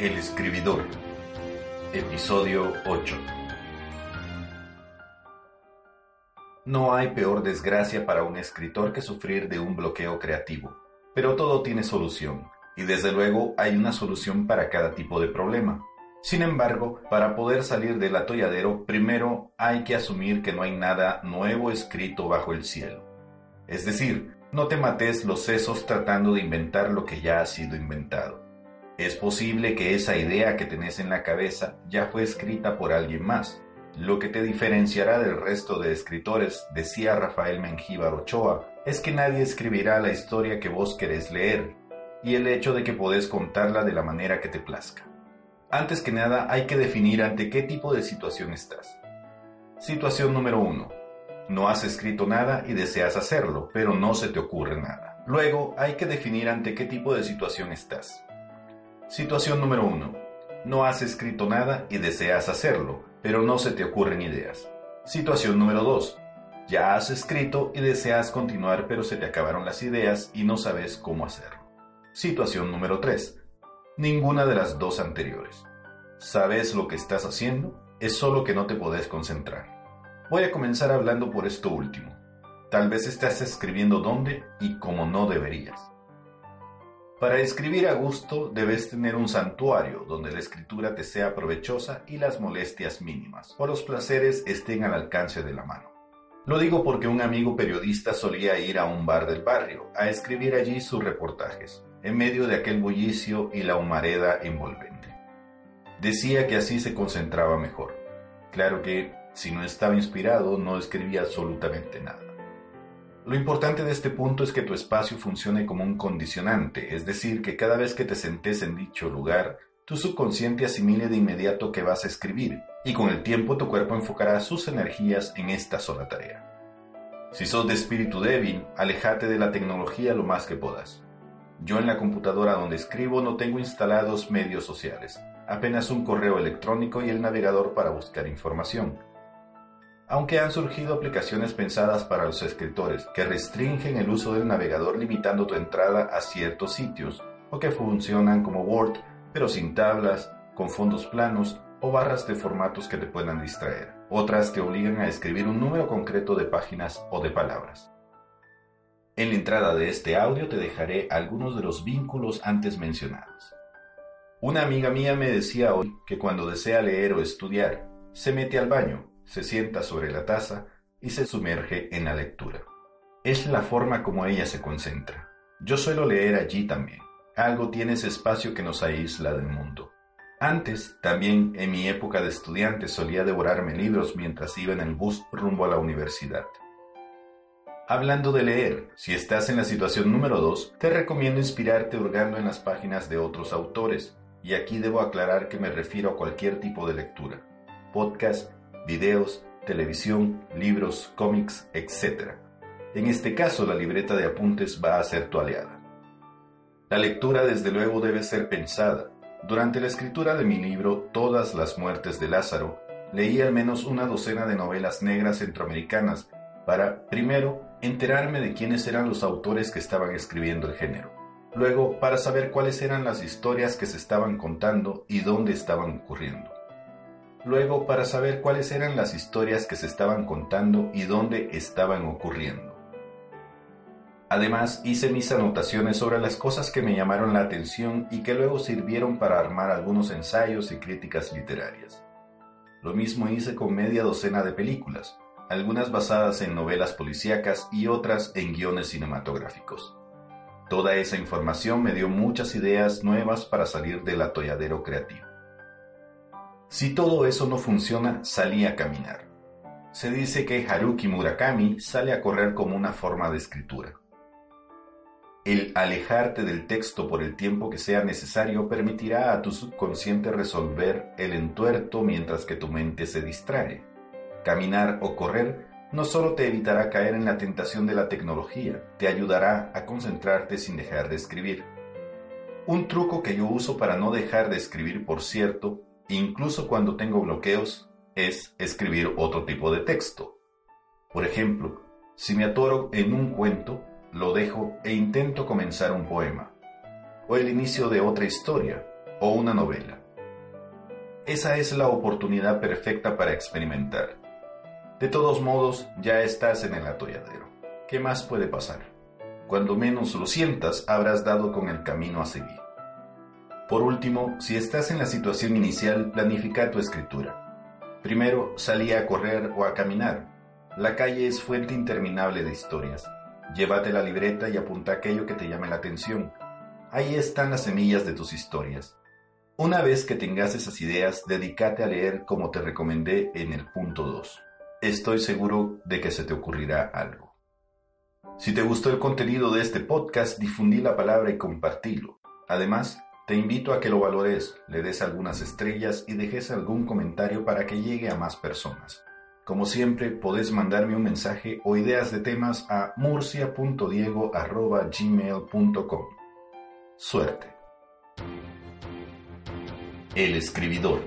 El escribidor. Episodio 8. No hay peor desgracia para un escritor que sufrir de un bloqueo creativo, pero todo tiene solución, y desde luego hay una solución para cada tipo de problema. Sin embargo, para poder salir del atolladero, primero hay que asumir que no hay nada nuevo escrito bajo el cielo. Es decir, no te mates los sesos tratando de inventar lo que ya ha sido inventado. Es posible que esa idea que tenés en la cabeza ya fue escrita por alguien más. Lo que te diferenciará del resto de escritores, decía Rafael Mengíbar Ochoa, es que nadie escribirá la historia que vos querés leer, y el hecho de que podés contarla de la manera que te plazca. Antes que nada, hay que definir ante qué tipo de situación estás. Situación número uno. No has escrito nada y deseas hacerlo, pero no se te ocurre nada. Luego, hay que definir ante qué tipo de situación estás. Situación número uno. No has escrito nada y deseas hacerlo, pero no se te ocurren ideas. Situación número dos. Ya has escrito y deseas continuar, pero se te acabaron las ideas y no sabes cómo hacerlo. Situación número 3 ninguna de las dos anteriores. Sabes lo que estás haciendo, es solo que no te podés concentrar. Voy a comenzar hablando por esto último. Tal vez estás escribiendo dónde y como no deberías. Para escribir a gusto debes tener un santuario donde la escritura te sea provechosa y las molestias mínimas o los placeres estén al alcance de la mano. Lo digo porque un amigo periodista solía ir a un bar del barrio a escribir allí sus reportajes en medio de aquel bullicio y la humareda envolvente. Decía que así se concentraba mejor. Claro que, si no estaba inspirado, no escribía absolutamente nada. Lo importante de este punto es que tu espacio funcione como un condicionante, es decir, que cada vez que te sentes en dicho lugar, tu subconsciente asimile de inmediato que vas a escribir, y con el tiempo tu cuerpo enfocará sus energías en esta sola tarea. Si sos de espíritu débil, alejate de la tecnología lo más que puedas. Yo en la computadora donde escribo no tengo instalados medios sociales, apenas un correo electrónico y el navegador para buscar información. Aunque han surgido aplicaciones pensadas para los escritores que restringen el uso del navegador limitando tu entrada a ciertos sitios, o que funcionan como Word, pero sin tablas, con fondos planos o barras de formatos que te puedan distraer. Otras te obligan a escribir un número concreto de páginas o de palabras. En la entrada de este audio te dejaré algunos de los vínculos antes mencionados. Una amiga mía me decía hoy que cuando desea leer o estudiar, se mete al baño, se sienta sobre la taza y se sumerge en la lectura. Es la forma como ella se concentra. Yo suelo leer allí también. Algo tiene ese espacio que nos aísla del mundo. Antes, también en mi época de estudiante, solía devorarme libros mientras iba en el bus rumbo a la universidad. Hablando de leer, si estás en la situación número 2, te recomiendo inspirarte hurgando en las páginas de otros autores, y aquí debo aclarar que me refiero a cualquier tipo de lectura, podcast, videos, televisión, libros, cómics, etc. En este caso, la libreta de apuntes va a ser tu aliada. La lectura desde luego debe ser pensada. Durante la escritura de mi libro Todas las muertes de Lázaro, leí al menos una docena de novelas negras centroamericanas para, primero, enterarme de quiénes eran los autores que estaban escribiendo el género. Luego, para saber cuáles eran las historias que se estaban contando y dónde estaban ocurriendo. Luego, para saber cuáles eran las historias que se estaban contando y dónde estaban ocurriendo. Además, hice mis anotaciones sobre las cosas que me llamaron la atención y que luego sirvieron para armar algunos ensayos y críticas literarias. Lo mismo hice con media docena de películas, algunas basadas en novelas policíacas y otras en guiones cinematográficos. Toda esa información me dio muchas ideas nuevas para salir del atolladero creativo. Si todo eso no funciona, salí a caminar. Se dice que Haruki Murakami sale a correr como una forma de escritura. El alejarte del texto por el tiempo que sea necesario permitirá a tu subconsciente resolver el entuerto mientras que tu mente se distrae. Caminar o correr no solo te evitará caer en la tentación de la tecnología, te ayudará a concentrarte sin dejar de escribir. Un truco que yo uso para no dejar de escribir, por cierto, incluso cuando tengo bloqueos, es escribir otro tipo de texto. Por ejemplo, si me atoro en un cuento, lo dejo e intento comenzar un poema, o el inicio de otra historia, o una novela. Esa es la oportunidad perfecta para experimentar. De todos modos, ya estás en el atolladero. ¿Qué más puede pasar? Cuando menos lo sientas, habrás dado con el camino a seguir. Por último, si estás en la situación inicial, planifica tu escritura. Primero, salí a correr o a caminar. La calle es fuente interminable de historias. Llévate la libreta y apunta aquello que te llame la atención. Ahí están las semillas de tus historias. Una vez que tengas esas ideas, dedícate a leer como te recomendé en el punto 2. Estoy seguro de que se te ocurrirá algo. Si te gustó el contenido de este podcast, difundí la palabra y compartilo. Además, te invito a que lo valores, le des algunas estrellas y dejes algún comentario para que llegue a más personas. Como siempre, podés mandarme un mensaje o ideas de temas a murcia.diego.gmail.com. Suerte. El escribidor.